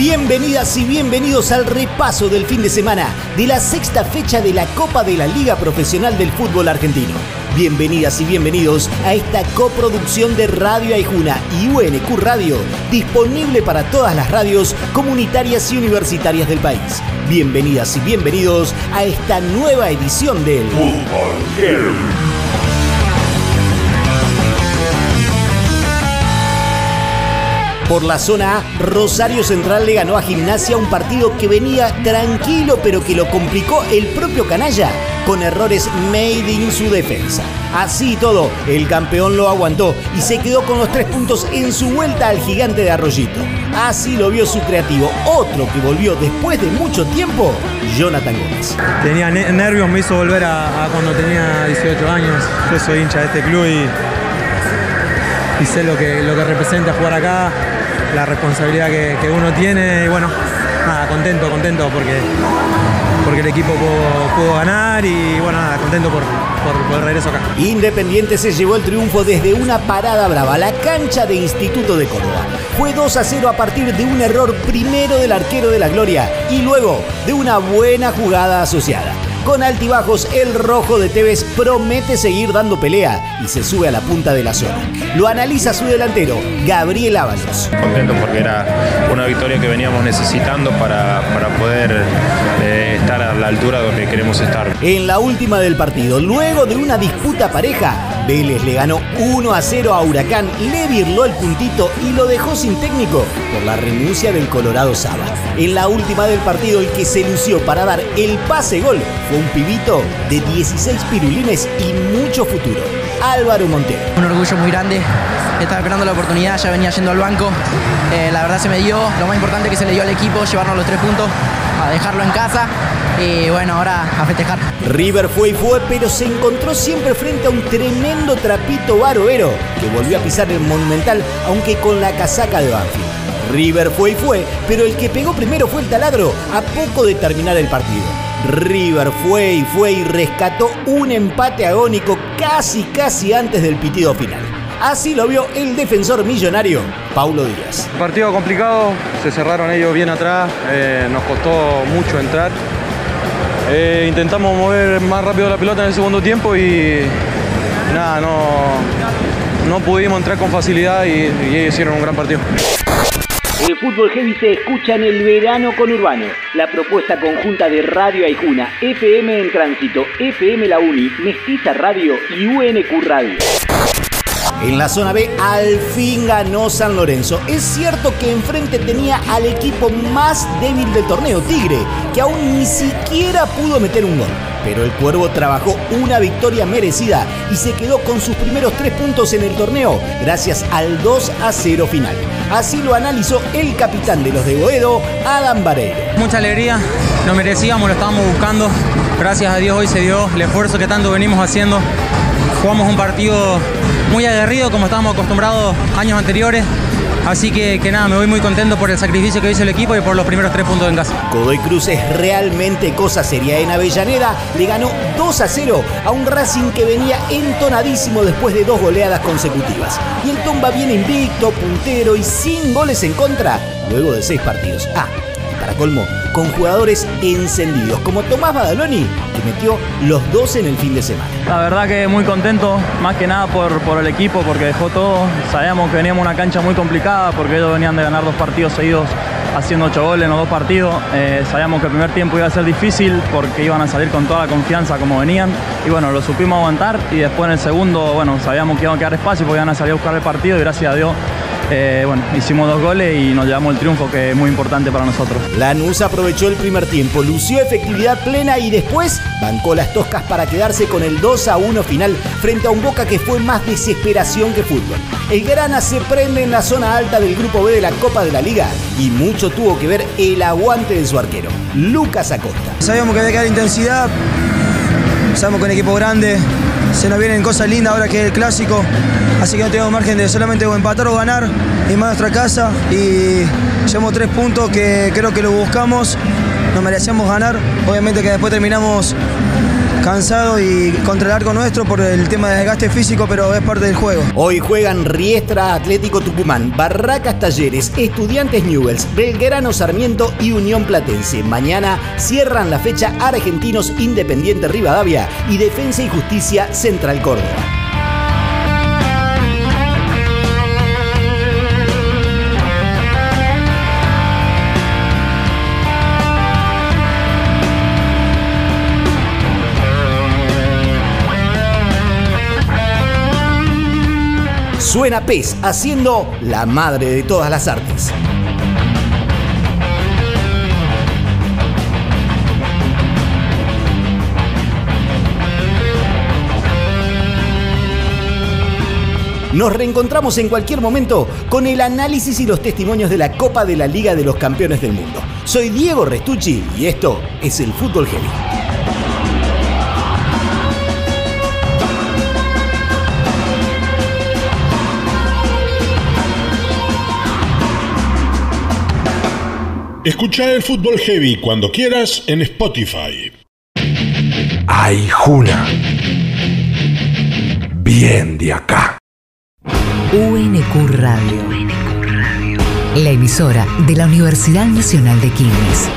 Bienvenidas y bienvenidos al repaso del fin de semana de la sexta fecha de la Copa de la Liga Profesional del Fútbol Argentino. Bienvenidas y bienvenidos a esta coproducción de Radio Aijuna y UNQ Radio, disponible para todas las radios comunitarias y universitarias del país. Bienvenidas y bienvenidos a esta nueva edición del Fútbol Por la zona A, Rosario Central le ganó a Gimnasia un partido que venía tranquilo pero que lo complicó el propio Canalla con errores made in su defensa. Así todo, el campeón lo aguantó y se quedó con los tres puntos en su vuelta al gigante de Arroyito. Así lo vio su creativo, otro que volvió después de mucho tiempo, Jonathan Gómez. Tenía nervios, me hizo volver a, cuando tenía 18 años. Yo soy hincha de este club y, y sé lo que representa jugar acá la responsabilidad que, uno tiene y bueno, nada, contento, contento porque, porque el equipo pudo, ganar y bueno, nada, contento por, por, el regreso acá. Independiente se llevó el triunfo desde una parada brava, la cancha de Instituto de Córdoba. Fue 2 a 0 a partir de un error primero del arquero de la Gloria y luego de una buena jugada asociada. Con altibajos, el rojo de Tevez promete seguir dando pelea y se sube a la punta de la zona. Lo analiza su delantero, Gabriel Ábalos. Contento porque era una victoria que veníamos necesitando para, para poder eh, estar a la altura donde queremos estar. En la última del partido, luego de una disputa pareja, Vélez le ganó 1 a 0 a Huracán, le virló el puntito y lo dejó sin técnico por la renuncia del Colorado Saba. En la última del partido, el que se lució para dar el pase gol fue un pibito de 16 pirulines y mucho futuro. Álvaro Montero. Un orgullo muy grande. Estaba esperando la oportunidad, ya venía yendo al banco. Eh, la verdad se me dio lo más importante que se le dio al equipo, llevarnos los tres puntos, a dejarlo en casa y bueno, ahora a festejar. River fue y fue, pero se encontró siempre frente a un tremendo trapito baroero que volvió a pisar el Monumental, aunque con la casaca de Banfield. River fue y fue, pero el que pegó primero fue el taladro a poco de terminar el partido. River fue y fue y rescató un empate agónico casi casi antes del pitido final. Así lo vio el defensor millonario, Paulo Díaz. Partido complicado, se cerraron ellos bien atrás, eh, nos costó mucho entrar. Eh, intentamos mover más rápido la pelota en el segundo tiempo y nada, no, no pudimos entrar con facilidad y, y ellos hicieron un gran partido. El fútbol heavy se escucha en el verano con Urbano, la propuesta conjunta de Radio Aijuna, FM en Tránsito, FM La Uni, Mestiza Radio y UNQ Radio. En la zona B al fin ganó San Lorenzo. Es cierto que enfrente tenía al equipo más débil del torneo, Tigre, que aún ni siquiera pudo meter un gol. Pero el Cuervo trabajó una victoria merecida y se quedó con sus primeros tres puntos en el torneo gracias al 2 a 0 final. Así lo analizó el capitán de los de Boedo, Adam Barreiro. Mucha alegría, lo merecíamos, lo estábamos buscando. Gracias a Dios hoy se dio el esfuerzo que tanto venimos haciendo. Jugamos un partido muy aguerrido como estábamos acostumbrados años anteriores. Así que, que, nada, me voy muy contento por el sacrificio que hizo el equipo y por los primeros tres puntos en casa. Godoy Cruz es realmente cosa seria. En Avellaneda le ganó 2 a 0 a un Racing que venía entonadísimo después de dos goleadas consecutivas. Y el Tomba viene invicto, puntero y sin goles en contra luego de seis partidos. Ah, para colmo, con jugadores encendidos, como Tomás Badaloni, que metió los dos en el fin de semana. La verdad que muy contento, más que nada por, por el equipo, porque dejó todo. Sabíamos que veníamos una cancha muy complicada, porque ellos venían de ganar dos partidos seguidos haciendo ocho goles en los dos partidos. Eh, sabíamos que el primer tiempo iba a ser difícil porque iban a salir con toda la confianza como venían. Y bueno, lo supimos aguantar y después en el segundo, bueno, sabíamos que iban a quedar espacio porque iban a salir a buscar el partido y gracias a Dios eh, bueno, hicimos dos goles y nos llevamos el triunfo que es muy importante para nosotros. Lanús aprovechó el primer tiempo, lució efectividad plena y después bancó las toscas para quedarse con el 2 a 1 final frente a un Boca que fue más desesperación que fútbol. El Grana se prende en la zona alta del grupo B de la Copa de la Liga y mucho tuvo que ver el aguante de su arquero, Lucas Acosta. Sabíamos que había que dar intensidad, sabemos que un equipo grande, se nos vienen cosas lindas ahora que es el clásico, así que no tenemos margen de solamente empatar o ganar, y más nuestra casa, y llevamos tres puntos que creo que lo buscamos, nos merecíamos ganar, obviamente que después terminamos cansado y contra el arco nuestro por el tema de desgaste físico, pero es parte del juego. Hoy juegan Riestra Atlético Tucumán, Barracas Talleres, Estudiantes Newells, Belgrano Sarmiento y Unión Platense. Mañana cierran la fecha Argentinos Independiente Rivadavia y Defensa y Justicia Central Córdoba. Suena PES haciendo la madre de todas las artes. Nos reencontramos en cualquier momento con el análisis y los testimonios de la Copa de la Liga de los Campeones del Mundo. Soy Diego Restucci y esto es el Fútbol Heavy. Escucha el fútbol heavy cuando quieras en Spotify. Ay, Juna. Bien de acá. UNQ Radio. La emisora de la Universidad Nacional de Quilmes.